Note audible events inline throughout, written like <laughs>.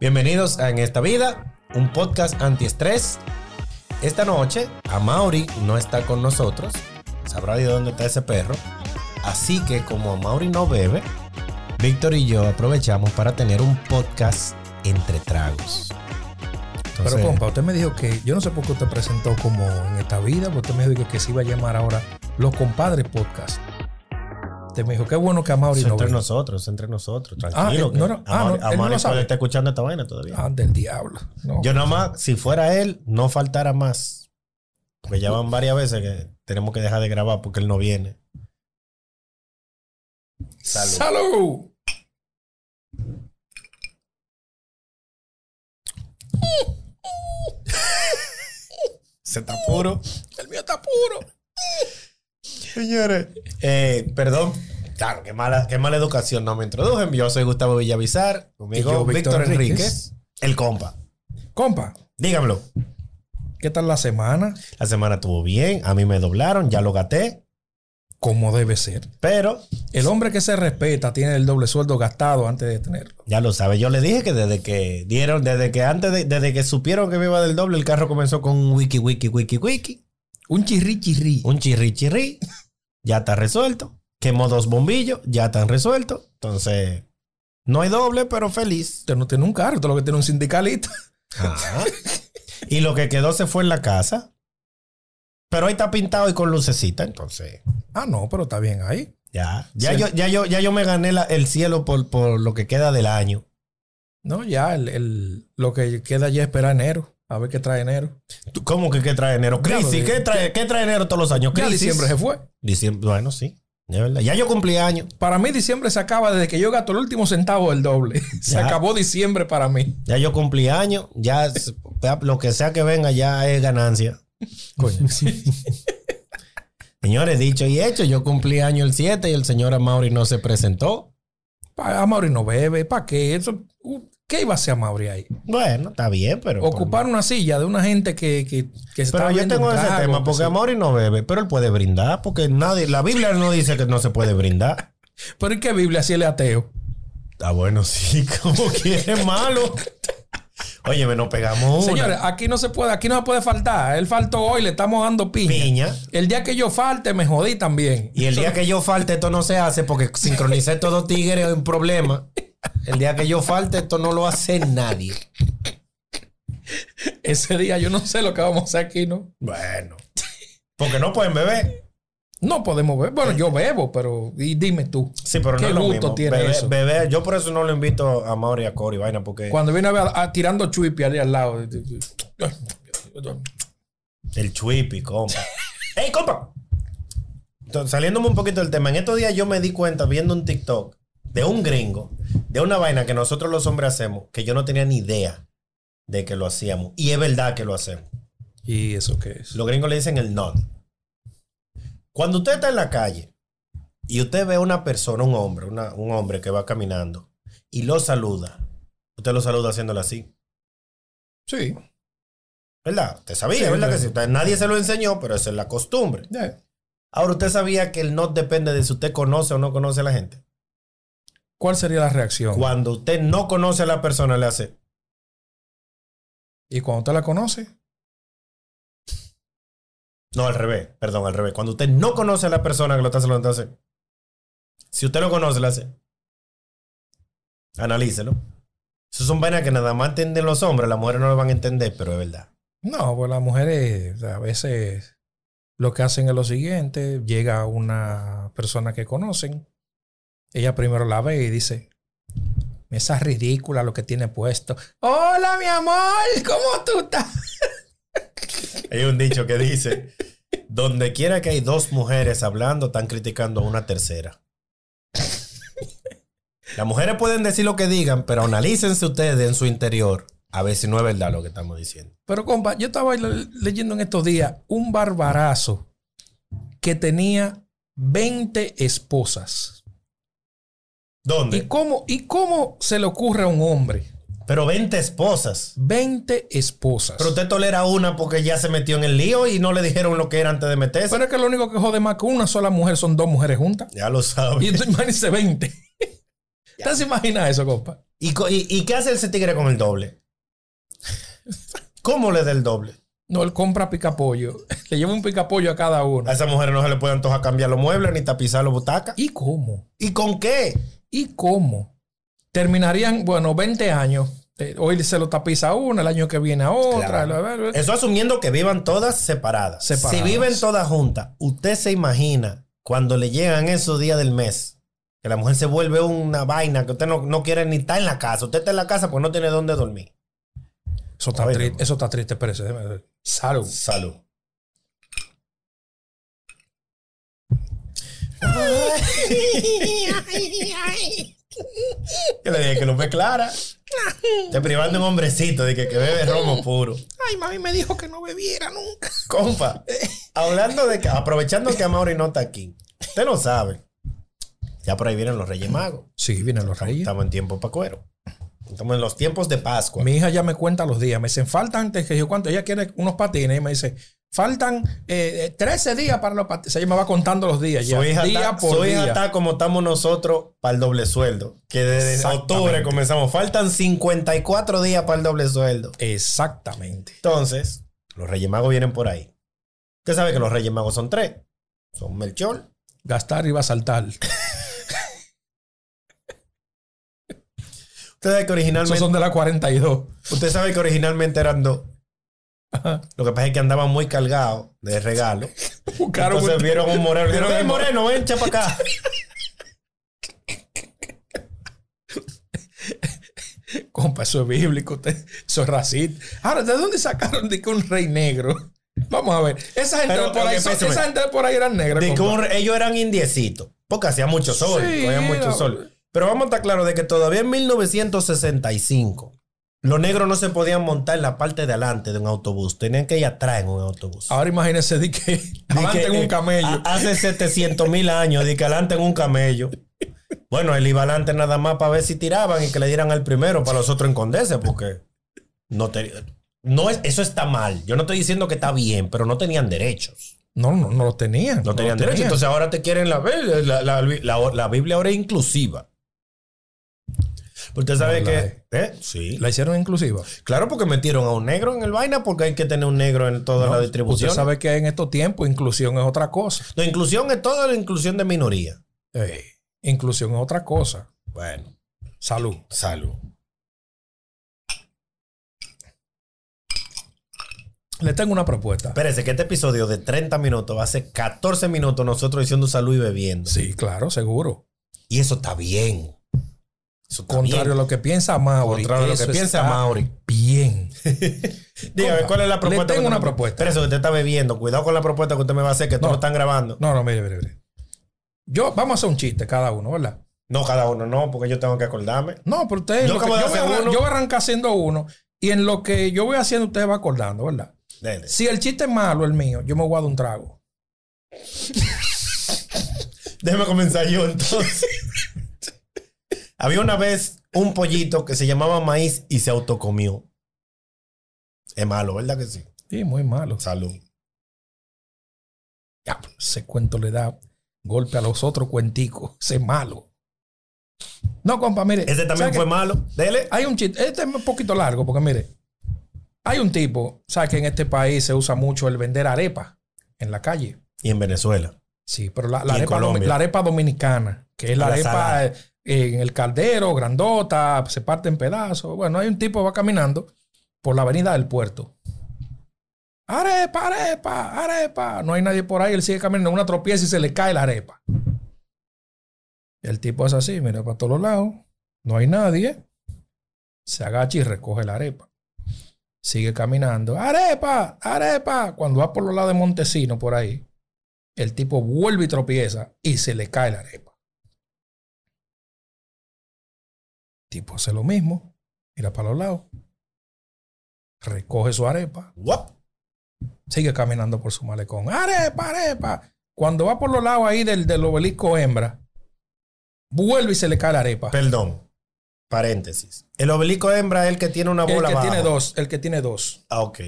Bienvenidos a En esta vida, un podcast antiestrés. Esta noche, Amaury no está con nosotros. Sabrá de dónde está ese perro. Así que, como Amaury no bebe, Víctor y yo aprovechamos para tener un podcast entre tragos. Pero compa, usted me dijo que yo no sé por qué usted presentó como en esta vida, porque usted me dijo que, que se iba a llamar ahora Los Compadres Podcast. Usted me dijo, qué bueno que Amaury no entre nosotros, entre nosotros. Tranquilo. él que no ah, Amaury- no, no puede estar escuchando esta vaina todavía. Ah, del diablo. Yo nada más, si fuera él, no faltara más. Porque ya van varias veces que tenemos que dejar de grabar porque él no viene. Salud. ¡Salud! <laughs> Se está puro. El mío está puro. Señores. Eh, perdón. Claro, qué mala, qué mala educación. No me introdujen. Yo soy Gustavo Villavizar. Conmigo yo, Víctor, Víctor Enríquez. El compa. Compa, Dígamelo. ¿qué tal la semana? La semana estuvo bien. A mí me doblaron. Ya lo gaté. Como debe ser. Pero El hombre que se respeta tiene el doble sueldo gastado antes de tenerlo. ya lo sabe. Yo le dije que desde que dieron, desde que antes de, desde que supieron que me iba del doble, el carro comenzó con un wiki, wiki, wiki, wiki. Un chirri chirri. Un chirri, chirri. Ya está resuelto. Quemó dos bombillos. Ya están resueltos. Entonces, no hay doble, pero feliz. Usted no tiene un carro, usted lo que tiene un sindicalista. Ajá. Y lo que quedó se fue en la casa. Pero ahí está pintado y con lucecita, entonces. Ah, no, pero está bien ahí. Ya. Ya, Sí. yo, ya, yo, ya yo me gané la- el cielo por, por lo que queda del año. No, ya, el, el- lo que queda ya es esperar enero. A ver qué trae enero. ¿Tú- ¿Cómo que qué trae enero? Crisis. ¿Qué trae, ¿Qué trae enero todos los años? Ya Crisis. diciembre se fue. Diciembre, bueno, sí. Verdad. Ya yo cumplí años. Para mí diciembre se acaba desde que yo gasto el último centavo del doble. <laughs> Se Ya. acabó diciembre para mí. Ya yo cumplí años. Ya lo que sea que venga ya es ganancia. Coño. <laughs> <laughs> Señores, dicho y hecho, yo cumplí año el 7 y el señor Amaury no se presentó. Pa- Amaury no bebe. ¿Para qué? Eso, uh, ¿Qué iba a hacer Amaury ahí? Bueno, está bien, pero. Ocupar una silla de una gente que, que, que se Pero yo tengo ese trago, tema que porque sí. Amaury no bebe, pero él puede brindar porque nadie, la Biblia no dice que no se puede brindar. <laughs> Pero ¿y qué Biblia si él es ateo? Ah, bueno, sí, <laughs> como quiere malo. Oye, me nos pegamos una. Señores, aquí no se puede, aquí no se puede faltar. Él faltó hoy, le estamos dando piña. piña. El día que yo falte, me jodí también. Y el día que yo falte, esto no se hace porque sincronicé todos tigres es un problema. <laughs> El día que yo falte, esto no lo hace nadie. Ese día yo no sé lo que vamos a hacer aquí, ¿no? Bueno, porque no pueden beber. No podemos beber. Bueno, yo bebo, pero y dime tú. Sí, pero no ¿Qué es lo gusto mismo. tiene Beber- eso? beber- yo por eso no lo invito a Mauri y a Cory, vaina, porque Cuando viene a ver a- a- tirando chuipi allí al lado. el chuipi, compa. <laughs> ¡Ey, compa! Entonces, saliéndome un poquito del tema, en estos días yo me di cuenta viendo un TikTok de un gringo, de una vaina que nosotros los hombres hacemos, que yo no tenía ni idea de que lo hacíamos. Y es verdad que lo hacemos. ¿Y eso qué es? Los gringos le dicen el nod. Cuando usted está en la calle y usted ve a una persona, un hombre, una- un hombre que va caminando y lo saluda, usted lo saluda haciéndolo así. Sí. ¿Verdad? Usted sabía, Sí, ¿verdad? claro. Que usted- nadie se lo enseñó, pero esa es la costumbre. Ahora, ¿usted sabía que el nod depende de si usted conoce o no conoce a la gente? ¿Cuál sería la reacción? Cuando usted no conoce a la persona, le hace. ¿Y cuando usted la conoce? No, al revés, perdón, al revés. Cuando usted no conoce a la persona que lo está saludando, hace. Si usted lo conoce, le hace. Analícelo. Eso son vainas que nada más entienden los hombres, las mujeres no lo van a entender, pero es verdad. No, pues las mujeres a veces lo que hacen es lo siguiente. Llega una persona que conocen. Ella primero la ve y dice, esa ridícula lo que tiene puesto. Hola, mi amor, ¿cómo tú estás? <laughs> Hay un dicho que dice: Donde quiera que hay dos mujeres hablando, están criticando a una tercera. Las mujeres pueden decir lo que digan, pero analícense ustedes en su interior a ver si no es verdad lo que estamos diciendo. Pero compa, yo estaba le- leyendo en estos días un barbarazo que tenía 20 esposas. ¿Y ¿Dónde? cómo, ¿Y cómo se le ocurre a un hombre? Pero 20 esposas. 20 esposas. Pero usted tolera una porque ya se metió en el lío y no le dijeron lo que era antes de meterse. Pero es que lo único que jode más que una sola mujer son dos mujeres juntas. ya lo sabe. Y entonces <laughs> imagínese 20. ¿Usted se imagina eso, compa? ¿Y, co- y- y qué hace ese tigre con el doble? ¿Cómo le da el doble? No, él compra picapollo. <laughs> Le lleva un picapollo a cada uno. A esa mujer no se le puede antojar cambiar los muebles ni tapizar los butacas. ¿Y cómo? ¿Y con qué? ¿Y cómo? Terminarían, bueno, 20 años. Eh, Hoy se lo tapiza una, el año que viene a otra. Claro. Eso asumiendo que vivan todas separadas. Separadas. Si viven todas juntas, usted se imagina cuando le llegan esos días del mes, que la mujer se vuelve una vaina, que usted no, no quiere ni estar en la casa. Usted está en la casa porque no tiene dónde dormir. Eso está, triste, eso está triste, ver. Salud. Salud. Yo le dije que lo ve clara. Te privando un hombrecito de que, que bebe romo puro. Ay, mami me dijo que no bebiera nunca. Compa, hablando de que, aprovechando que Amaury no está aquí, usted lo sabe. Ya por ahí vienen los Reyes Magos. Sí, vienen los reyes. Estamos en tiempo para cuero. Estamos en los tiempos de Pascua. Mi hija ya me cuenta los días. Me dicen, faltan, antes que yo cuánto, ella quiere unos patines. Y me dice, faltan eh, eh, 13 días para los patines. Ella me va contando los días. Ya, hija, día por día. como estamos nosotros para el doble sueldo. Que desde octubre comenzamos. Faltan 54 días para el doble sueldo. Exactamente. Entonces, los Reyes Magos vienen por ahí. Usted sabe que los Reyes Magos son tres. Son Melchor. Gastar y va a saltar. Usted sabe que Esos originalmente, son de la 42. usted sabe que originalmente eran dos. Ajá. Lo que pasa es que andaban muy cargados de regalo. <laughs> Buscaron Entonces un- vieron un moreno. Dijeron, Vieron "Ey, un <laughs> moreno, ven, para acá. <laughs> Compa, eso es bíblico, usted- eso es racista. Ahora, ¿de dónde sacaron de que un rey negro? Vamos a ver. Esa gente, Pero, por, ahí, son- esa gente por ahí eran negras. De que compa. un re- ellos eran indiecitos. Porque hacía mucho sol. Sí, había mucho sol. Pero vamos a estar claros de que todavía en 1965 los negros no se podían montar en la parte de adelante de un autobús. Tenían que ir atrás en un autobús. Ahora imagínense de que adelante que, en un eh, camello. Hace 700 mil años, de que adelante en un camello. Bueno, él iba adelante nada más para ver si tiraban y que le dieran al primero para los otros esconderse, porque no te, no es, eso está mal. Yo no estoy diciendo que está bien, pero no tenían derechos. No, no, no lo tenían. No tenían lo derechos. Entonces ahora te quieren la, la, la, la- la Biblia ahora es inclusiva. Usted sabe No, la que. ¿eh? Sí. la hicieron inclusiva. Claro, porque metieron a un negro en el vaina, porque hay que tener un negro en toda No, la distribución. Usted sabe que en estos tiempos inclusión es otra cosa. La inclusión es toda la inclusión de minoría. Inclusión es otra cosa. Bueno, Salud. salud. Le tengo una propuesta. Espérese, que este episodio de 30 minutos va a ser 14 minutos nosotros diciendo salud y bebiendo. Sí, claro, seguro. Y eso está bien. Eso Contrario a lo que piensa Mauri. Contrario a lo que eso piensa Mauri. Bien. <laughs> Dígame, ¿cuál es la le propuesta? tengo que una usted- propuesta. Espérese, que usted está bebiendo. Cuidado con la propuesta que usted me va a hacer, que No. no están grabando. No, no, mire, mire, mire. Yo, vamos a hacer un chiste cada uno, ¿verdad? No, cada uno no, porque yo tengo que acordarme. No, pero ustedes. Yo que- yo, voy a, uno. yo voy a arrancar haciendo uno. Y en lo que yo voy haciendo, ustedes va acordando, ¿verdad? Dele. Si el chiste es malo, el mío, yo me voy a dar un trago. <laughs> Déjeme comenzar yo entonces. <laughs> Había una vez un pollito que se llamaba maíz y se autocomió. Es malo, ¿verdad que sí? Sí, muy malo. Salud. Ya, ese cuento le da golpe a los otros cuenticos. Ese es malo. No, compa, mire. Ese también ¿sabe fue malo. Dele. Hay un chiste. Este es un poquito largo, porque mire. Hay un tipo, ¿sabes que en este país se usa mucho el vender arepa en la calle? Y en Venezuela. Sí, pero la, arepa, la arepa dominicana, que es la, La arepa salada. En el caldero, grandota, se parte en pedazos. Bueno, hay un tipo que va caminando por la avenida del puerto. Arepa, arepa, arepa. No hay nadie por ahí, él sigue caminando, una tropieza y se le cae la arepa. El tipo es así, mira para todos lados, no hay nadie. Se agacha y recoge la arepa. Sigue caminando. Arepa, arepa. Cuando va por los lados de Montesino, por ahí, el tipo vuelve y tropieza y se le cae la arepa. Tipo hace lo mismo, mira para los lados, recoge su arepa, sigue caminando por su malecón. Arepa, arepa. Cuando va por los lados ahí del, del obelisco hembra, vuelve y se le cae la arepa. Perdón. Paréntesis. El obelisco hembra es el que tiene una El bola que abajo. tiene dos, el que tiene dos. Ah, ok.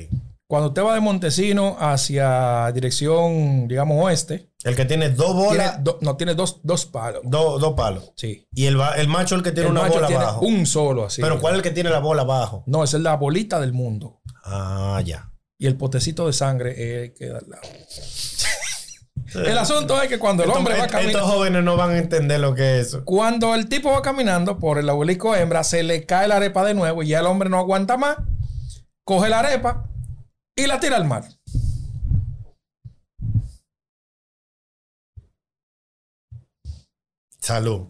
Cuando usted va de Montesino hacia dirección, digamos, oeste, El que tiene dos tiene bolas, do- no tiene dos, dos palos. dos, dos palos. Sí. Y el, el macho el que tiene El una bola tiene abajo. un solo así. Pero ¿cuál es el que tiene la bola abajo? No, esa es la bolita del mundo. Ah, ya. Y el potecito de sangre es el que da al lado. El asunto es que cuando el hombre va caminando. Estos jóvenes no van a entender lo que es eso. Cuando el tipo va caminando por el abuelico hembra, se le cae la arepa de nuevo y ya el hombre no aguanta más. Coge la arepa y la tira al mar. Salud.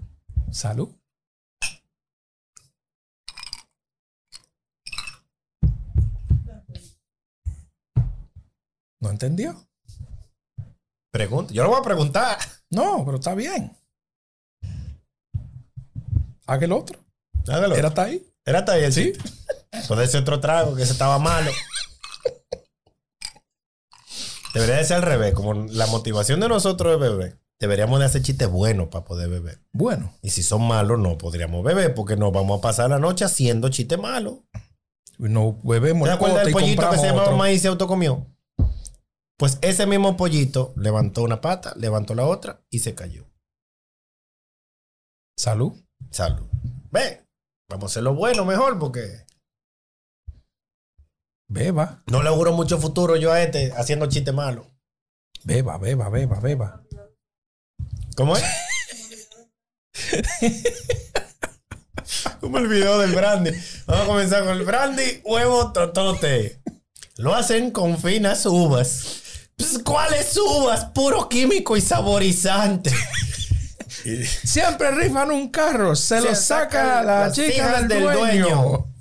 Salud. ¿No entendió? Pregunta. Yo lo voy a preguntar. No, pero está bien. Haga el otro. Hágalo. Era Era, hasta ahí. hasta ahí Sí. Puede ser otro trago que ese estaba malo. Debería de ser al revés. Como la motivación de nosotros es beber. Deberíamos de hacer chistes buenos para poder beber. Bueno, Y si son malos, no podríamos beber porque nos vamos a pasar la noche haciendo chistes malos. no bebemos ¿Te acuerdas del pollito que se llamaba otro. maíz y se autocomió? Pues ese mismo pollito levantó una pata, levantó la otra y se cayó. Salud. Salud. Ve, vamos a hacer lo bueno mejor porque Beba, no le auguro mucho futuro yo a este haciendo chistes malos. beba, beba, beba, beba. ¿Cómo es? Como el video del brandy. Vamos a comenzar con el brandy, huevo, totote. Lo hacen con finas uvas. Pues, ¿Cuáles uvas? Puro químico y saborizante. Siempre rifan un carro, se, lo saca la las chica del, del dueño. dueño.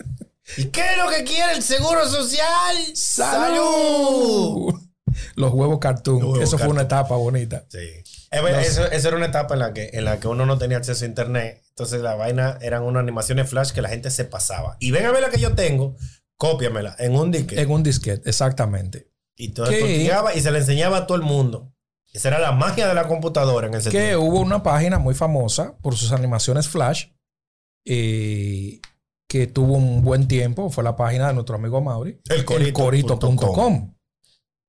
¿Y qué es lo que quiere el seguro social? ¡Salud! Los huevos cartoon. Los huevos Eso fue una etapa bonita. Sí. Eh, bueno, eso, eso era una etapa en la, que, en la que uno no tenía acceso a internet. Entonces la vaina eran unas animaciones flash que la gente se pasaba. Y ven a ver la que yo tengo, cópiamela en un disque. En un disquete, exactamente. y llegaba y se le enseñaba a todo el mundo. Esa era la magia de la computadora en ese Que tiempo. hubo una página muy famosa por sus animaciones flash eh, que tuvo un buen tiempo. Fue la página de nuestro amigo Mauri. Elcorito.com. elcorito.com.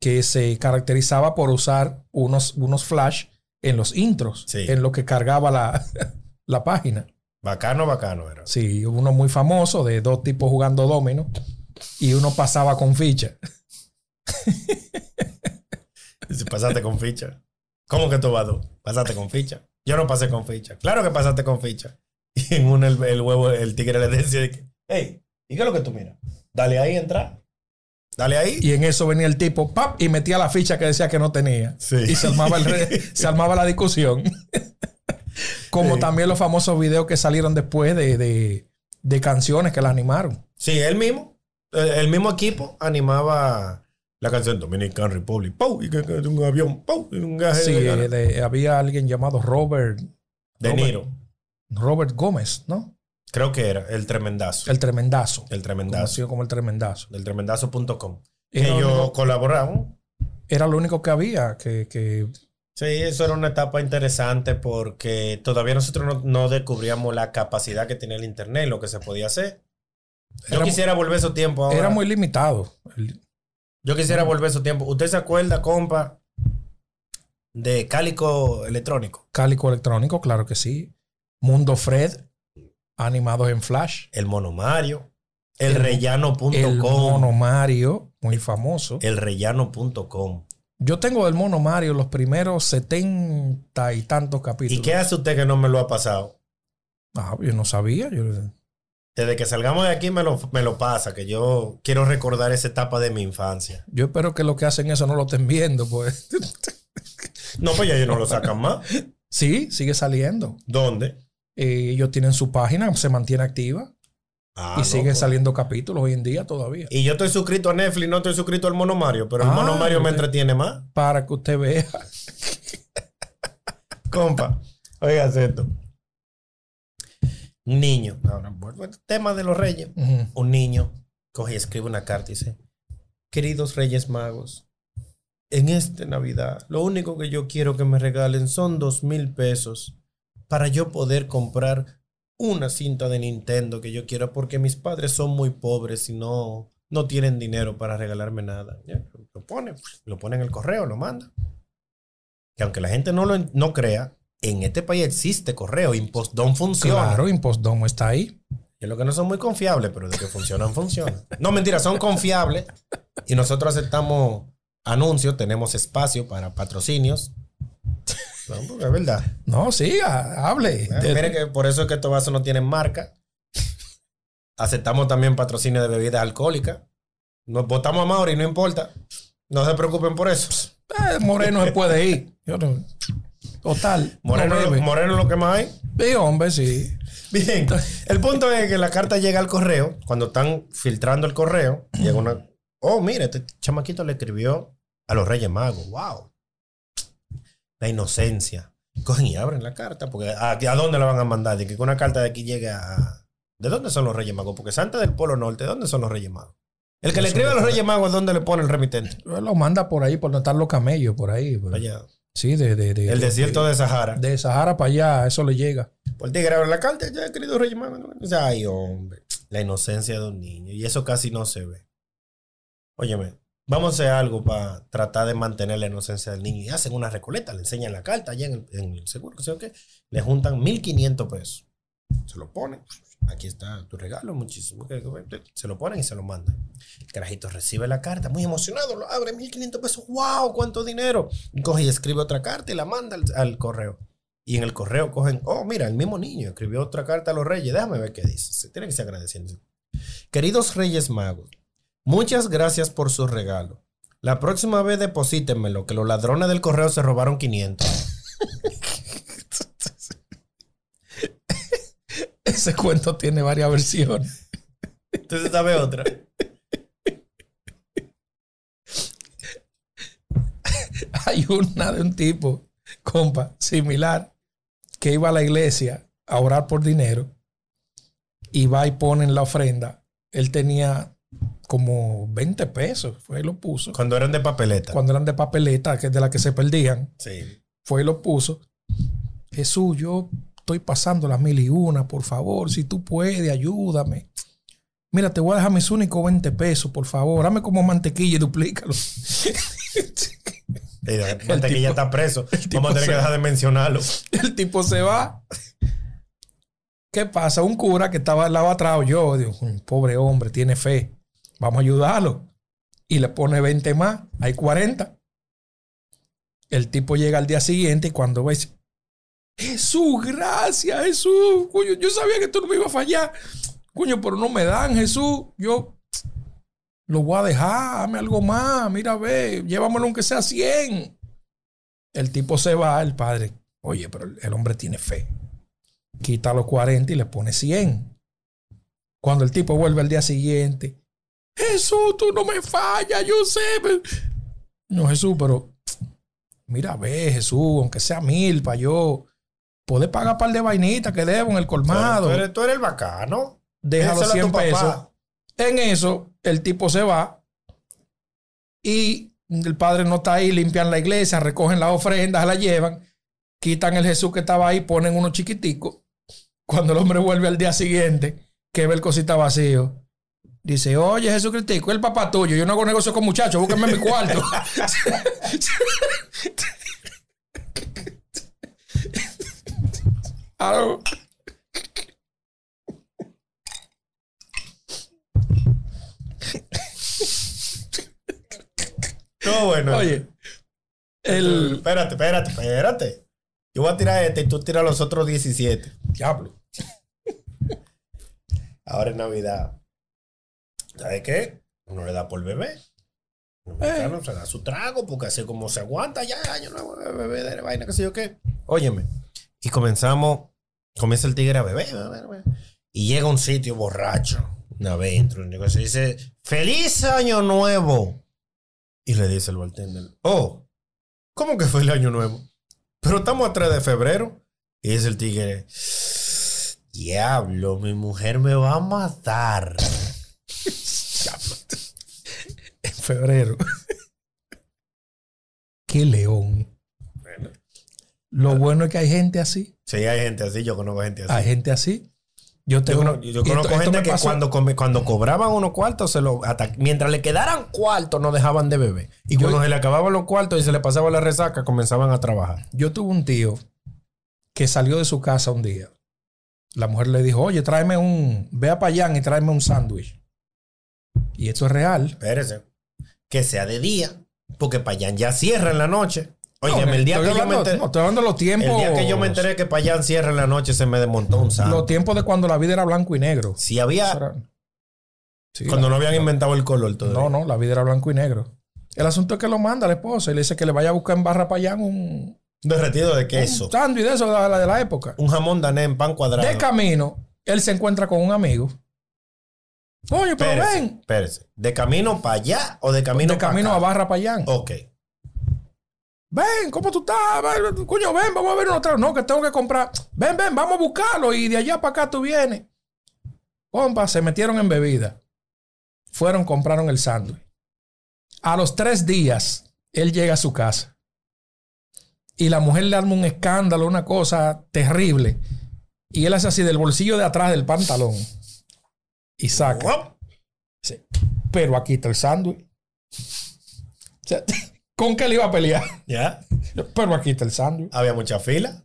Que se caracterizaba por usar unos, unos flash en los intros. Sí. En lo que cargaba la, <laughs> la página. Bacano, bacano era. Sí, uno muy famoso de dos tipos jugando domino y uno pasaba con ficha. <laughs> Si pasaste con ficha. ¿Cómo que tú vas tú? Pasaste con ficha. Yo no pasé con ficha. Claro que pasaste con ficha. <laughs> Y en una el, el huevo, el tigre le decía, hey, ¿y qué es lo que tú miras? Dale ahí, entra. Dale ahí. Y en eso venía el tipo, ¡pap! y metía la ficha que decía que no tenía. Sí. Y se armaba, el <laughs> se armaba la discusión. <laughs> Como Sí. también los famosos videos que salieron después de, de- de canciones que la animaron. Sí, él mismo. El, el mismo equipo animaba la canción Dominican Republic. ¡Pau! Y que, que un avión. ¡Pau! Y un gaje Sí, eh, de- había alguien llamado Robert, de Robert. Niro. Robert Gómez, ¿no? Creo que era el tremendazo. El tremendazo. El tremendazo. Conocido como el tremendazo. Del tremendazo.com. Ellos único, colaboraron. era lo único que había que, que Sí, eso era una etapa interesante porque todavía nosotros no, no descubríamos la capacidad que tenía el Internet, lo que se podía hacer. Yo Era- quisiera volver esos tiempos ahora. era muy limitado. El- Yo quisiera volver esos tiempos. ¿Usted se acuerda, compa, de Cálico Electrónico? Cálico electrónico, claro que sí. Mundo Fred, animados en Flash. El Mono Mario. El, El- rellano.com. El Mono Mario, muy famoso. El rellano.com. Yo tengo del Mono Mario los primeros setenta y tantos capítulos. ¿Y qué hace usted que no me lo ha pasado? Ah, yo no sabía. Yo, Desde que salgamos de aquí me lo, me lo pasa, que yo quiero recordar esa etapa de mi infancia. yo espero que lo que hacen eso no lo estén viendo, pues. No, pues ya ellos no lo sacan más. sí, sigue saliendo. ¿Dónde? Eh, ellos tienen su página, se mantiene activa Ah, y no, siguen pues. comenzando capítulos hoy en día todavía. Y yo estoy suscrito a Netflix, no estoy suscrito al Mono Mario, pero el Ah, Mono Mario me entretiene más. Para que usted vea. <laughs> Compa, oigas esto. Un niño, ahora vuelvo al tema de los reyes. Un niño coge y escribe una carta y dice: Queridos Reyes Magos, en esta Navidad, lo único que yo quiero que me regalen son dos mil pesos para yo poder comprar una cinta de Nintendo que yo quiera, porque mis padres son muy pobres y no, no tienen dinero para regalarme nada. Ya, Lo pone, lo pone en el correo, lo manda. Que aunque la gente no lo no crea, en este país existe correo, Impostón funciona. Claro, Impostdomo está ahí. Y lo que no son muy confiables, pero de que funcionan, funcionan. No, mentira, son confiables. Y nosotros aceptamos anuncios, tenemos espacio para patrocinios. No, porque es verdad. No, siga, hable. De- Mire que por eso es que estos vasos no tienen marca. Aceptamos también patrocinio de bebidas alcohólicas. Nos votamos a Mauri, no importa. No se preocupen por eso. Eh, Moreno se puede ir. Yo no- Total. Moreno, no lo-. Moreno que más hay. Sí, hombre, sí. Bien, el punto es que la carta llega al correo. Cuando están filtrando el correo, llega una. Oh, mira, este chamaquito le escribió a los Reyes Magos. ¡Wow! La inocencia. Cogen y abren la carta. Porque ¿a, a dónde la van a mandar? De que una carta de aquí llegue a. ¿De dónde son los Reyes Magos? Porque Santa del Polo Norte, ¿de dónde son los Reyes Magos? El que le escribe a los Reyes Magos, ¿dónde le pone el remitente? Lo manda por ahí, por donde están los camellos, por ahí. por- Allá. Sí, de, de, de- El de- desierto de Sahara. De Sahara para allá, eso le llega. Por el tigre abre la carta, ya querido Reyes Magos. Ay, hombre, la inocencia de un niño. Y eso casi no se ve. Óyeme, vamos a hacer algo para tratar de mantener la inocencia del niño. Y hacen una recoleta, le enseñan la carta allá en el, seguro, qué. Le juntan 1.500 pesos. Se lo ponen. Aquí está tu regalo, muchísimo. Se lo ponen y se lo mandan. El carajito recibe la carta, muy emocionado, lo abre, 1.500 pesos. ¡Wow! ¿Cuánto dinero? Y coge y escribe otra carta y la manda al- al correo. Y en el correo cogen, oh, mira, el mismo niño escribió otra carta a los reyes. Déjame ver qué dice. Se tiene que ser agradeciendo. Queridos reyes magos, muchas gracias por su regalo. La próxima vez deposítenmelo, que los ladrones del correo se robaron 500. <laughs> Ese cuento tiene varias versiones. Entonces, ¿sabe otra? <laughs> Hay una de un tipo, compa, similar, que iba a la iglesia a orar por dinero y va y pone en la ofrenda. Él tenía como 20 pesos, fue y lo puso. Cuando eran de papeleta. Cuando eran de papeleta, que es de la que se perdían, Sí. fue y lo puso. Jesús, yo estoy pasando las mil y una, por favor, si tú puedes, ayúdame. Mira, te voy a dejar mis únicos 20 pesos, por favor. Dame como mantequilla y duplícalo. <laughs> Repente que tipo- está preso. Vamos a tener que dejar de mencionarlo. <laughs> El tipo se va. ¿Qué pasa? Un cura que estaba al lado atrás, yo, digo, "Mm, pobre hombre, tiene fe. Vamos a ayudarlo. Y le pone 20 más, hay 40. El tipo llega al día siguiente y cuando ve, Jesús, gracias, Jesús. Coño, yo sabía que tú no me ibas a fallar. Coño, pero no me dan, Jesús. Yo lo voy a dejar, dame algo más. Mira, ve, llévamelo aunque sea 100. El tipo se va, el padre. Oye, pero el hombre tiene fe. Quita los 40 y le pone 100. Cuando el tipo vuelve al día siguiente, Jesús, tú no me fallas, yo sé. pe-". No, Jesús, pero mira, ve, Jesús, aunque sea mil para yo poder pagar un par de vainitas que debo en el colmado. Tú eres, tú eres el bacano. A 100 tu papá. pesos. En eso, el tipo se va y el padre no está ahí, limpian la iglesia, recogen las ofrendas, la llevan, quitan el Jesús que estaba ahí, ponen uno chiquitico. Cuando el hombre vuelve al día siguiente, que ve el cosita vacío, dice, oye Jesucristico, el papá tuyo, yo no hago negocio con muchachos, búsquenme mi cuarto. No, bueno. Oye, el Espérate, espérate, espérate. Yo voy a tirar este y tú tiras los otros 17. diablo. Ahora es Navidad. ¿Sabes qué? Uno le da por bebé. El mexicano se da su trago porque así como se aguanta ya, yo no voy a beber de vaina, qué sé yo qué. Óyeme. Y comenzamos, comienza el tigre a beber, beber, beber. Y llega a un sitio borracho, una vez negocio y dice, ¡Feliz Año Nuevo! Y le dice el bartender, ¡Oh! ¿Cómo que fue el Año Nuevo? Pero estamos a 3 de febrero. Y dice el tigre, Diablo, mi mujer me va a matar. En febrero. <laughs> Qué león. Lo bueno es que hay gente así. Sí, hay gente así, yo conozco gente así. Hay gente así. Yo, Yo, tengo, conozco- yo conozco esto- gente que pasó- cuando, cuando cobraban unos cuartos, se lo, hasta- mientras le quedaran cuartos, no dejaban de beber. Y Yo- cuando se le acababan los cuartos y se le pasaba la resaca, comenzaban a trabajar. Yo tuve un tío que salió de su casa un día. La mujer le dijo, oye, tráeme un, ve a Payán y tráeme un sándwich. Y esto es real. Espérese. Que sea de día, porque Payán ya cierra en la noche. Oye, No, el día que yo me enteré, no, estoy hablando de los tiempos. el día que yo me enteré que Payán cierra en la noche, se me desmontó un Los sándwich. tiempos de cuando la vida era blanco y negro. Si había, era- Sí, cuando no habían inventado el color todavía. No, no, la vida era blanco y negro. El asunto es que lo manda la esposa y le dice que le vaya a buscar en Barra Payán un, Derretido de queso. un sándwich de eso de la, de la época. Un jamón dané en pan cuadrado. De camino, él se encuentra con un amigo. Oye, pero Espérese, ven. espérese. ¿De camino para allá o de camino de camino a? Barra Payán. Ok. Ven, ¿cómo tú estás? Ven, Coño, ven, vamos a ver otra. No, que tengo que comprar. Ven, ven, vamos a buscarlo. Y de allá para acá tú vienes. Compa, se metieron en bebida. Fueron, compraron el sándwich. A los tres días, él llega a su casa. Y la mujer le arma un escándalo, una cosa terrible. Y él hace así del bolsillo de atrás del pantalón. Y saca. Dice, pero aquí está el sándwich. O sea, <laughs> ¿Con qué le iba a pelear? Ya. Pero aquí está el sándwich. Había mucha fila.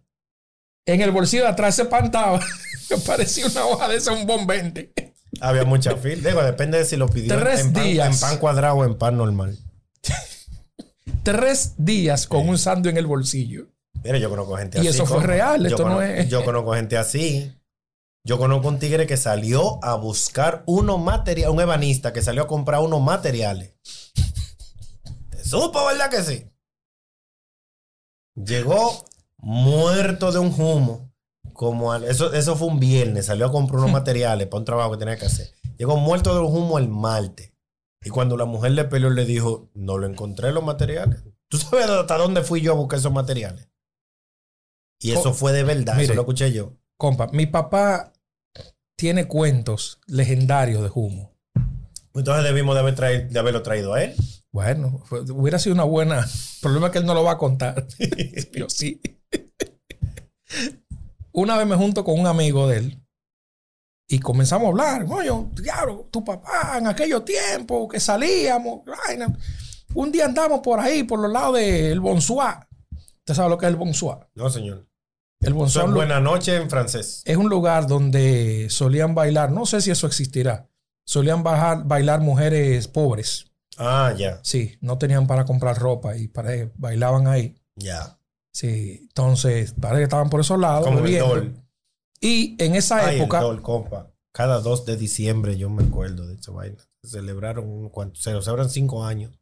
En el bolsillo de atrás se pantaba. <laughs> Parecía una hoja de esa, un bombente. Había mucha fila. Digo, depende de si lo pidió en- Tres en pan, días. en pan cuadrado o en pan normal. Tres días con un sándwich en el bolsillo. Mira, yo conozco gente Y así. eso fue real, esto no es- Yo conozco gente así. Yo conozco un tigre que salió a buscar unos materiales, un ebanista que salió a comprar unos materiales. ¿Te supo, verdad que sí? Llegó muerto de un humo. Como al- eso, eso fue un viernes, salió a comprar unos <laughs> materiales para un trabajo que tenía que hacer. Llegó muerto de un humo el martes. Y cuando la mujer le peleó, le dijo, no lo encontré los materiales. ¿Tú sabes hasta dónde fui yo a buscar esos materiales? Y eso Oh, fue de verdad, mire. eso lo escuché yo. Compa, mi papá tiene cuentos legendarios de humo. Entonces debimos de, haber traído- de haberlo traído a él. Bueno, hubiera sido una buena. El problema es que él no lo va a contar. <laughs> Yo sí. Una vez me junto con un amigo de él y comenzamos a hablar. Oye, diablo, tu papá en aquellos tiempos que salíamos. Un día andamos por ahí, por los lados del Bonsoir. ¿Usted sabe lo que es el Bonsoir? No, señor. El lu- buena noche en francés. es un lugar donde solían bailar. No sé si eso existirá. Solían bajar, bailar mujeres pobres. Ah, ya, Sí, no tenían para comprar ropa y para, bailaban ahí. ya. Sí, entonces parece que estaban por esos lados. Como el. Dol. Y en esa Ay, época, el Dol, compa. Cada 2 de diciembre yo me acuerdo de esa vaina. Celebraron, cuánto- se celebran cinco años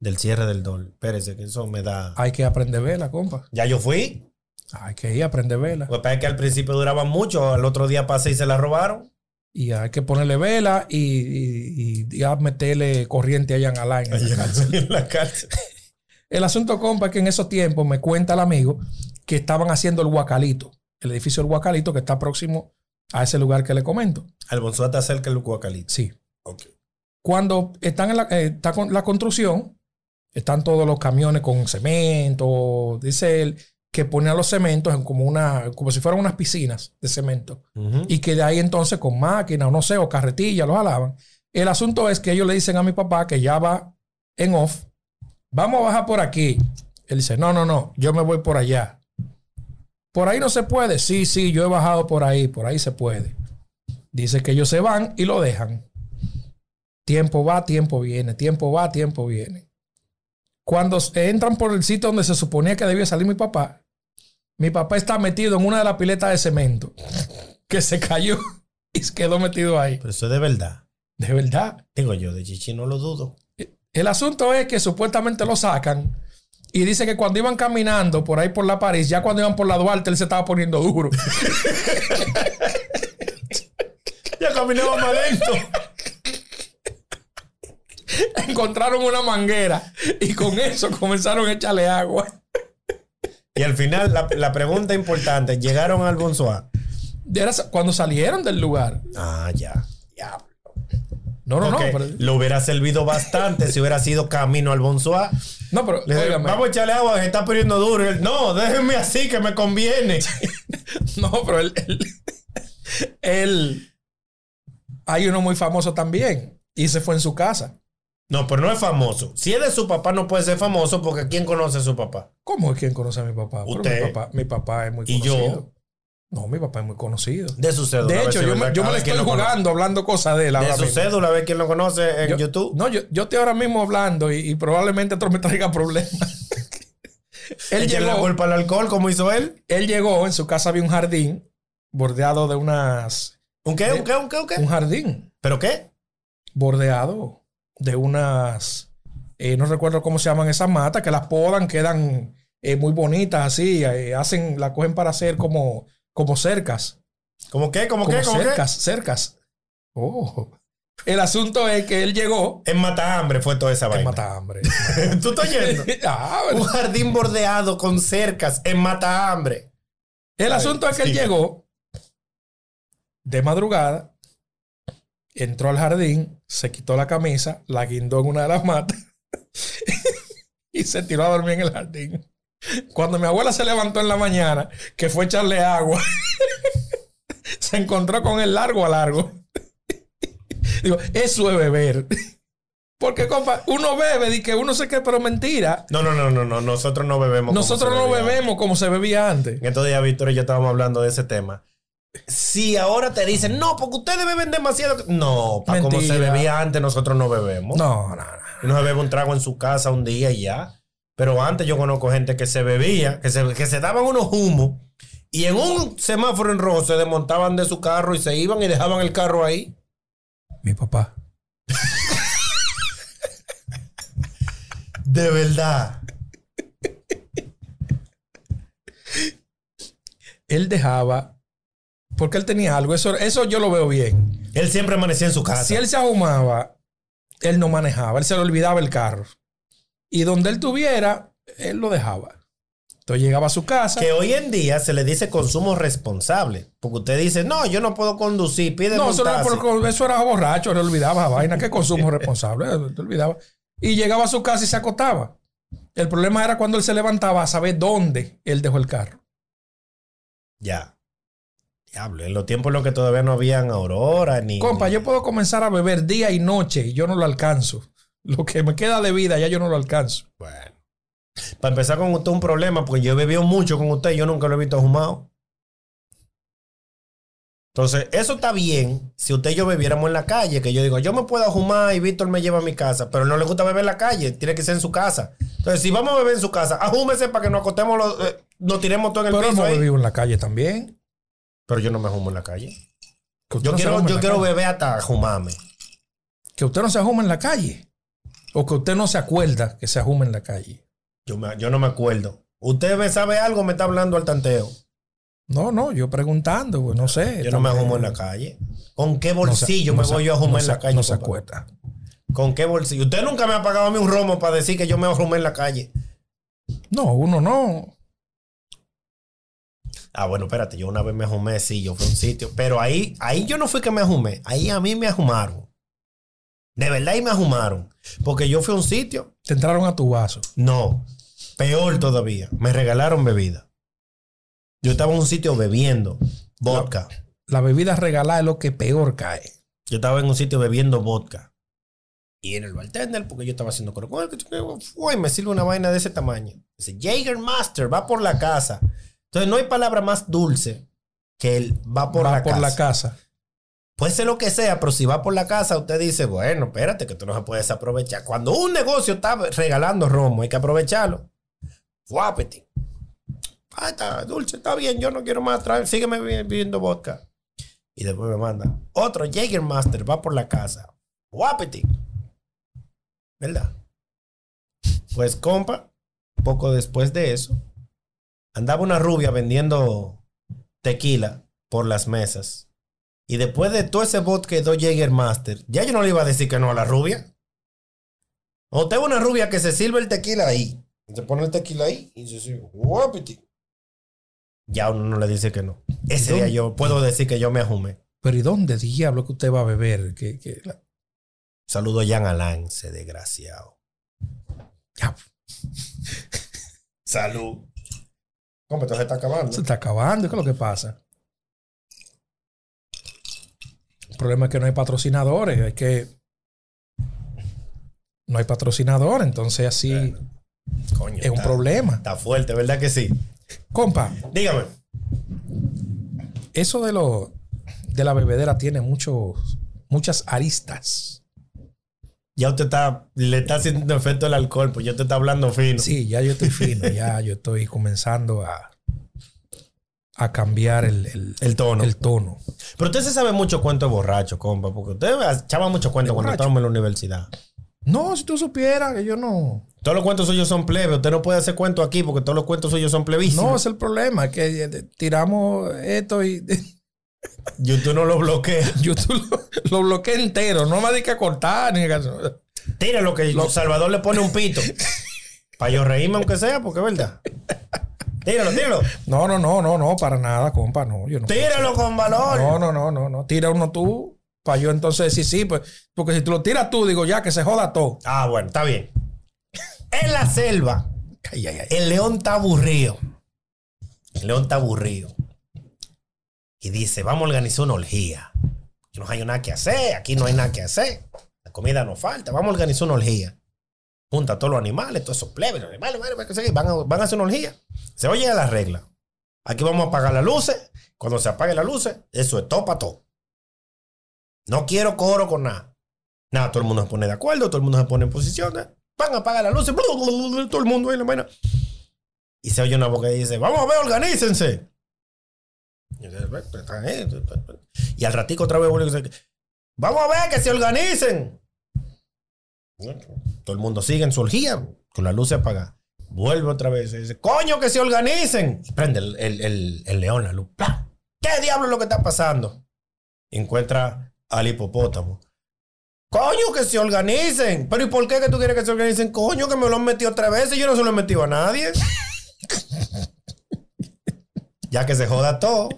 del cierre del Dol. Espérese, que eso me da... hay que aprender vela, compa. Ya yo fui. Hay que ir a aprender vela. Pasa es que al principio duraban mucho, al otro día pasé y se la robaron. Y hay que ponerle vela y, y, y- y a meterle corriente allá en Alain. en la cárcel. en la cárcel. El asunto, compa, es que en esos tiempos me cuenta el amigo que estaban haciendo el Guacalito, el edificio del Guacalito que está próximo a ese lugar que le comento. Al Bonsuá está cerca del Guacalito. Sí. Ok. Cuando están en la, eh, está con la construcción, están todos los camiones con cemento, dice que ponían los cementos en como una, como si fueran unas piscinas de cemento. Y que de ahí entonces con máquina o no sé, o carretilla, los alaban. El asunto es que ellos le dicen a mi papá que ya va en off, vamos a bajar por aquí. Él dice, no, no, no, yo me voy por allá. Por ahí no se puede. Sí, sí, yo he bajado por ahí, por ahí se puede. Dice que ellos se van y lo dejan. Tiempo va, tiempo viene, tiempo va, tiempo viene. Cuando entran por el sitio donde se suponía que debía salir mi papá, mi papá está metido en una de las piletas de cemento que se cayó y se quedó metido ahí. Pero eso es de verdad. De verdad. Digo yo, de Chichi no lo dudo. El asunto es que supuestamente lo sacan y dice que cuando iban caminando por ahí por la París, ya cuando iban por la Duarte, él se estaba poniendo duro. <laughs> Ya caminaba más lento. Encontraron una manguera y con eso comenzaron a echarle agua. Y al final, la, la pregunta importante, ¿llegaron al Bonsoir? Era cuando salieron del lugar. Ah, ya. Ya. No, no, no. Pero, le hubiera servido bastante si hubiera sido camino al Bonsoir. no, pero Le vamos a echarle agua, que se está poniendo duro. Él, no, déjenme así que me conviene. <laughs> No, pero él, él- Él. Hay uno muy famoso también. Y se fue en su casa. No, pero no es famoso. Si es de su papá, no puede ser famoso porque ¿quién conoce a su papá? ¿Cómo es quien conoce a mi papá? Pero Usted. mi papá, mi papá es muy ¿Y yo? conocido. No, mi papá es muy conocido. De su cédula. De hecho, yo me, yo me quién estoy jugando hablando cosas de él De su mismo. cédula, a ver quién lo conoce en Yo- YouTube. No, yo, yo estoy ahora mismo hablando y, y probablemente esto me traiga problemas. <laughs> él, Échale la llegó, culpa al alcohol, como hizo él. él llegó, en su casa había un jardín bordeado de unas... ¿Un qué? ¿Un qué? ¿Un qué? ¿Un qué? Un jardín ¿Pero qué? bordeado de unas... eh, no recuerdo cómo se llaman esas matas, que las podan, quedan eh, muy bonitas así, eh, hacen, la cogen para hacer como, como cercas. ¿Cómo qué? ¿Cómo Como qué? ¿Cómo qué? cercas, cercas. Oh. El asunto es que él llegó En Matahambre fue toda esa en vaina. Matambre. <laughs> ¿Tú estás yendo? <laughs> ah, Un jardín bordeado con cercas en Matahambre. El Ay, asunto es que él llegó de madrugada, entró al jardín, se quitó la camisa, la guindó en una de las matas <laughs> y se tiró a dormir en el jardín. Cuando mi abuela se levantó en la mañana, que fue echarle agua, <laughs> se encontró con el largo a largo. <laughs> Digo, eso es beber. Porque, compa, uno bebe y que uno se quede, pero mentira. No, no, no, no, no. Nosotros no bebemos. Nosotros no bebemos como se bebía antes. En estos días, Víctor y yo estábamos hablando de ese tema. Si ahora te dicen, no, porque ustedes beben demasiado. No, para como se bebía antes, nosotros no bebemos. No, no, no. Uno se bebe un trago en su casa un día y ya. Pero antes yo conozco gente que se bebía, que se, que se daban unos humos y en un semáforo en rojo se desmontaban de su carro y se iban y dejaban el carro ahí. Mi papá. <laughs> De verdad. Él dejaba. Porque él tenía algo. Eso, eso yo lo veo bien. Él siempre amanecía en su casa. Si él se ahumaba, él no manejaba. Él se le olvidaba el carro. Y donde él tuviera, él lo dejaba. Entonces llegaba a su casa. Que hoy en día se le dice consumo responsable. Porque usted dice, no, yo no puedo conducir, pide No, eso era, montarse". por- eso era borracho, le olvidaba la vaina. ¿Qué consumo <laughs> responsable? Te olvidaba. Y llegaba a su casa y se acostaba. El problema era cuando él se levantaba a saber dónde él dejó el carro. Ya. Diablo, en los tiempos en los que todavía no habían aurora ni. Compa, yo puedo comenzar a beber día y noche y yo no lo alcanzo. Lo que me queda de vida ya yo no lo alcanzo. Bueno. Para empezar con usted un problema, porque yo he bebido mucho con usted y yo nunca lo he visto fumado. Entonces, eso está bien si usted y yo bebiéramos en la calle, que yo digo, yo me puedo fumar y Víctor me lleva a mi casa, pero no le gusta beber en la calle, tiene que ser en su casa. Entonces, si vamos a beber en su casa, ajúmese para que nos acostemos, los, eh, nos tiremos todo en el Pero piso hemos bebido en la calle también. Pero yo no me fumo en la calle. Yo no quiero, yo quiero beber hasta jumarme. Que usted no se ajume en la calle. O que usted no se acuerda que se ajume en la calle. Yo, me- yo no me acuerdo. Usted me sabe algo, me está hablando al tanteo. No, no, yo preguntando, pues, no sé. Yo no me ajumo en la calle. ¿Con qué bolsillo no me voy yo a jumar no en la calle? No se acuerda. ¿Con qué bolsillo? Usted nunca me ha pagado a mí un romo para decir que yo me ajumé en la calle. No, uno no. Ah, bueno, espérate, yo una vez me ajumé, sí, yo fui a un sitio. Pero ahí, ahí yo no fui que me ajumé. Ahí a mí me ajumaron. De verdad ahí me ajumaron. Porque yo fui a un sitio. Te entraron a tu vaso. No. Peor todavía. Me regalaron bebida. Yo estaba en un sitio bebiendo vodka. La bebida regalada es lo que peor cae. Yo estaba en un sitio bebiendo vodka. Y en el bartender, porque yo estaba haciendo coro fue y me sirve una vaina de ese tamaño. Dice, Jägermaster, va por la casa. Entonces no hay palabra más dulce que el va por, Va la, por casa. la casa. Puede ser lo que sea, pero si va por la casa, usted dice, bueno, espérate, que tú no se puedes aprovechar. Cuando un negocio está regalando romo, hay que aprovecharlo. Guapeti. Ah, está dulce, está bien, yo no quiero más traer, sígueme bebiendo vodka. Y después me manda, otro Jägermaster va por la casa. Guapeti. ¿Verdad? Pues, compa, poco después de eso, andaba una rubia vendiendo tequila por las mesas. Y después de todo ese vodka y dos Jägermaster, ya yo no le iba a decir que no a la rubia. O tengo una rubia que se sirve el tequila ahí. Se pone el tequila ahí y se sirve. Guapiti. Ya uno no le dice que no. Ese día yo puedo decir que yo me ajumé. Pero ¿y dónde diablo que usted va a beber? Que, que, la- Saludo a Jan Alain, ese desgraciado. Ya, Salud. ¿Cómo esto se está acabando? se está acabando. ¿Qué es lo que pasa? El problema es que no hay patrocinadores. Es que no hay patrocinador. Entonces así Coño, es un está- problema. Está fuerte, ¿verdad que sí? Compa, Dígame. eso de lo de la bebedera tiene muchos, muchas aristas. Ya usted está, le está haciendo efecto el alcohol, pues yo te está hablando fino. Sí, ya yo estoy fino, ya yo estoy comenzando a, a cambiar el, el- El tono. el tono. Pero usted se sabe mucho cuento de borracho, compa, porque usted echaba mucho cuento ¿De cuando estábamos en la universidad. No, si tú supieras que yo no. Todos los cuentos suyos son plebe. Usted no puede hacer cuento aquí porque todos los cuentos suyos son plebísimos. No, es el problema, que eh, tiramos esto y <laughs> YouTube no lo bloquea. <laughs> YouTube lo, lo bloqueé entero. No me di que cortar ni que. Tíralo que Lo- Salvador le pone un pito. <laughs> Para yo reírme aunque sea, porque es verdad. Tíralo, tíralo. No, no, no, no, no, para nada, compa, no. Yo no. Tíralo con valor. No, no, no, no, no. Tira uno tú. Para yo entonces decir sí, pues. Porque si tú lo tiras tú, digo ya que se joda todo. Ah, bueno, está bien. En la selva, Ay, ay, ay. el león está aburrido. El león está aburrido. Y dice, vamos a organizar una orgía. Aquí no hay nada que hacer, aquí no hay nada que hacer. La comida no falta, vamos a organizar una orgía. Junta a todos los animales, todos esos plebes, los animales, van a- van a, hacer una orgía. Se oye la regla. Aquí vamos a apagar las luces. Cuando se apaguen las luces, eso es todo todo. No quiero coro con nada. Nada, todo el mundo se pone de acuerdo, todo el mundo se pone en posiciones. Van a apagar las luces, todo el mundo ahí la vaina. Y se oye una voz que dice, vamos a ver, organícense. "Pues, ahí". Y al ratico otra vez vamos a ver que se organicen. Todo el mundo sigue en su orgía con las luces apagadas. Vuelve otra vez y dice, coño, que se organicen. Prende el, el- el- león la luz. ¿Qué diablo es lo que está pasando? Encuentra al hipopótamo. Coño, que se organicen. Pero ¿y por qué que tú quieres que se organicen? Coño, que me lo han metido tres veces y yo no se lo he metido a nadie. <laughs> ya que se joda todo.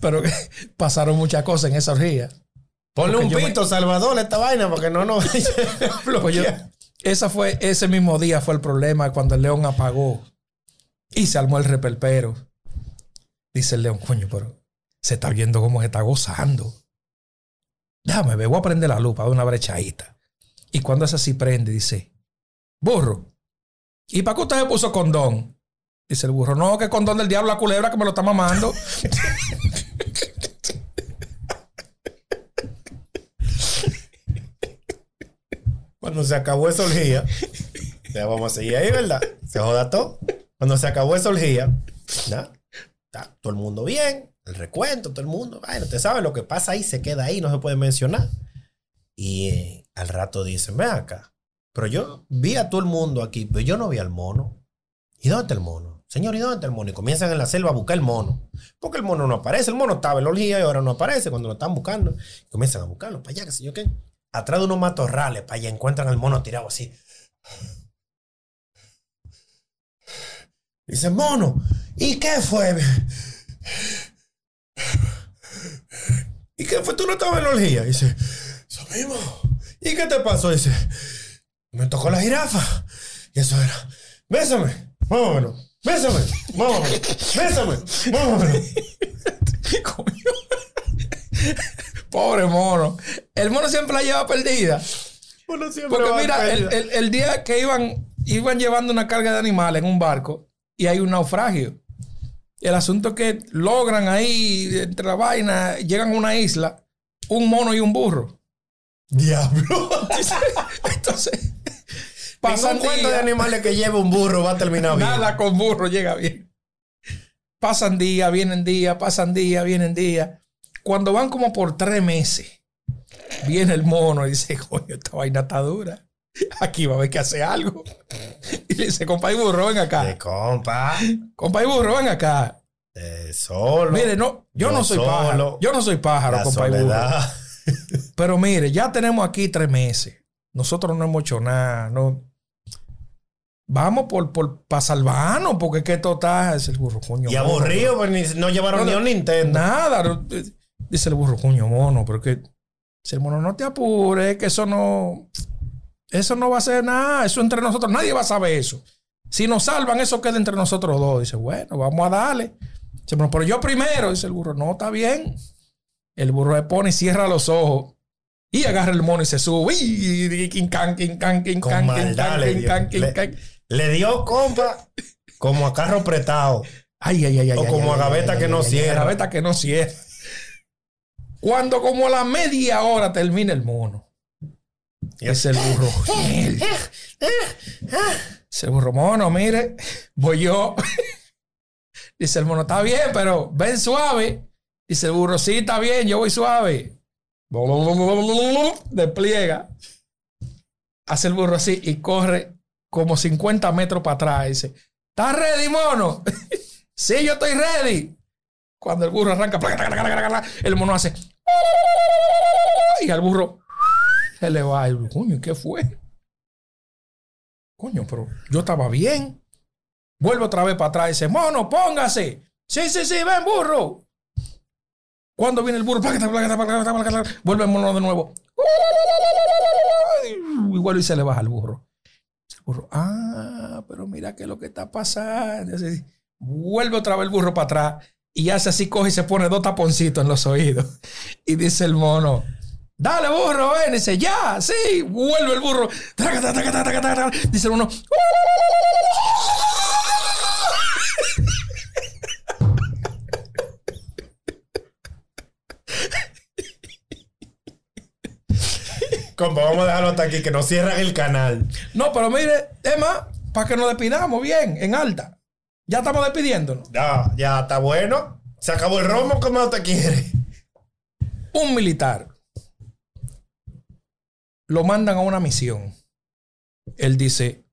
Pero que pasaron muchas cosas en esa orgía. Ponle un me- pito, Salvador, esta vaina, porque no nos <laughs> Pues esa fue, ese mismo día fue el problema cuando el león apagó y se armó el repelpero. Dice el león, coño, pero se está viendo cómo se está gozando. Déjame ver, voy a prender la lupa de una brechadita. Y cuando esa sí prende, dice, burro, ¿y para qué usted se puso condón? Dice el burro, no, que condón del diablo la culebra que me lo está mamando. Cuando se acabó esa orgía, ya vamos a seguir ahí, ¿verdad? Se joda todo. Cuando se acabó esa orgía, ¿ya? Está todo el mundo bien, el recuento, todo el mundo. Bueno, usted sabe lo que pasa ahí, se queda ahí, no se puede mencionar. Y eh, al rato dicen, ven acá. Pero yo vi a todo el mundo aquí, pero yo no vi al mono. ¿Y dónde está el mono? Señor, ¿y dónde está el mono? Y comienzan en la selva a buscar el mono. Porque el mono no aparece. El mono estaba en la orgía y ahora no aparece cuando lo están buscando. Comienzan a buscarlo para allá, qué sé yo qué. Atrás de unos matorrales, para allá encuentran al mono tirado así. Dice, mono, ¿y qué fue? ¿Y qué fue? ¿Tú no estabas en la orgía? Dice, eso mismo. ¿Y qué te pasó? Dice, me tocó la jirafa. Y eso era, bésame, vámonos, bésame, vámonos, bésame, vámonos. Coño. <laughs> Pobre mono. El mono siempre la lleva perdida. Uno siempre Porque mira, el- el día que iban, iban llevando una carga de animales en un barco y hay un naufragio. El asunto es que logran ahí, entre la vaina, llegan a una isla, un mono y un burro. Diablo. <laughs> Entonces, Pasan pasan cuento de animales que lleva un burro va a terminar bien. nada con burro llega bien. Pasan días, vienen días, pasan días, vienen días. Cuando van como por tres meses, viene el mono y dice, coño, esta vaina está dura. Aquí va a haber que hacer algo. Y le dice, compa y burro, ven acá. De compa, Compa y burro, ven acá. de solo. Mire, no, yo Yo no soy solo. pájaro. Yo no soy pájaro, la compa y burro. Pero mire, ya tenemos aquí tres meses. Nosotros no hemos hecho nada. No. Vamos por, por para salvarnos, porque es que esto está. Dice el burro, coño. Y mono, aburrido, pues ni- no llevaron No, ni un Nintendo. Nada. Dice el burro, coño, mono, pero que. Dice el mono, no te apures, que eso no. Eso no va a ser nada. Eso entre nosotros. Nadie va a saber eso. Si nos salvan, eso queda entre nosotros dos. Dice, bueno, vamos a darle. Dice, "Bueno, pero yo primero. Dice el burro, no, está bien. El burro se pone y cierra los ojos. Y agarra el mono y se sube. Y can, can, can, le can, king Le- can. Le dio compa como a carro apretado. Ay, ay, ay, ay. O ay, como ay, a gaveta ay, que no cierra. Gaveta que no cierra. Cuando como a la media hora termina el mono. Y Es el burro. <laughs> Es el burro mono, mire. Voy yo. <laughs> Dice el mono, está bien, pero ven suave. Dice el burro, sí, está bien, yo voy suave. Despliega. Hace el burro así y corre como 50 metros para atrás. Dice, ¿estás ready, mono? sí, yo estoy ready. Cuando el burro arranca, el mono hace. Y al burro se le va. Coño, ¿qué fue? Coño, pero yo estaba bien. Vuelve otra vez para atrás y dice, mono, póngase. Sí, sí, sí, ven, burro. Cuando viene el burro, vuelve el mono de nuevo. Igual y se le baja al burro. Burro, ah, pero mira qué es lo que está pasando. Así, vuelve otra vez el burro para atrás y hace así, coge y se pone dos taponcitos en los oídos. Y dice el mono, dale burro, ven. Dice, ya, sí, vuelve el burro. Dice el mono, Compa, vamos a dejarlo hasta aquí, que nos cierran el canal. no, pero mire, más, para que nos despidamos bien, en alta. Ya estamos despidiéndonos. Ya, ya está bueno. Se acabó el romo, ¿cómo te quiere? un militar lo mandan a una misión. Él dice,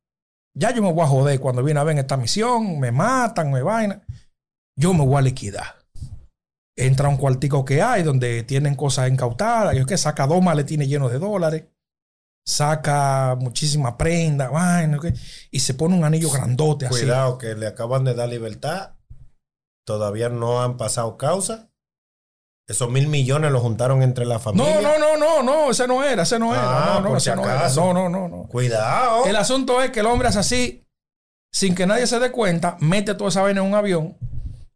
ya yo me voy a joder cuando viene a ver esta misión, me matan, me vaina. Yo me voy a liquidar. Entra a un cuartico que hay donde tienen cosas incautadas. Yo que saca dos maletines llenos de dólares. Saca muchísima prenda, vaina, y se pone un anillo grandote así. Cuidado, que le acaban de dar libertad. Todavía no han pasado causa. Esos mil millones los juntaron entre la familia. No, no, no, no, no, ese no era, ese no era. Ah, no, no, ese no era. no, no, no. Cuidado. El asunto es que el hombre hace así, sin que nadie se dé cuenta, mete toda esa vaina en un avión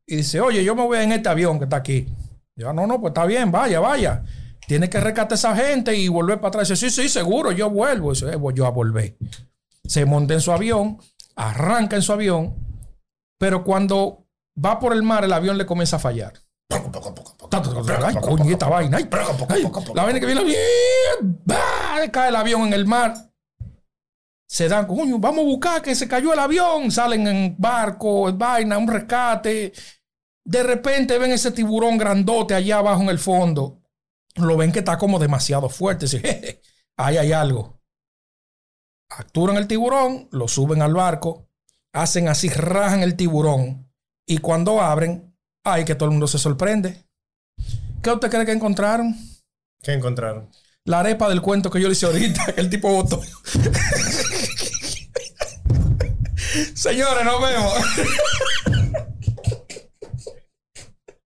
y dice, oye, yo me voy en este avión que está aquí. Yo, no, no, pues está bien, vaya, vaya. Tiene que rescatar a esa gente y volver para atrás. Dice, sí, sí, seguro, yo vuelvo. Dice, "Eh, voy yo a volver. Se monta en su avión, arranca en su avión, pero cuando va por el mar, el avión le comienza a fallar. Ay, coño, y esta vaina. Ay, ay, la vaina que viene bien, cae el avión en el mar. Se dan, coño, vamos a buscar que se cayó el avión. Salen en barco, vaina, un rescate. De repente ven ese tiburón grandote allá abajo en el fondo. Lo ven que está como demasiado fuerte. Dicen, "Jeje, ahí hay algo. Capturan el tiburón, lo suben al barco, hacen así, rajan el tiburón. Y cuando abren, ay, que todo el mundo se sorprende. ¿Qué usted cree que encontraron? ¿Qué encontraron? La arepa del cuento que yo le hice ahorita, que el tipo votó. <laughs> Señores, nos vemos.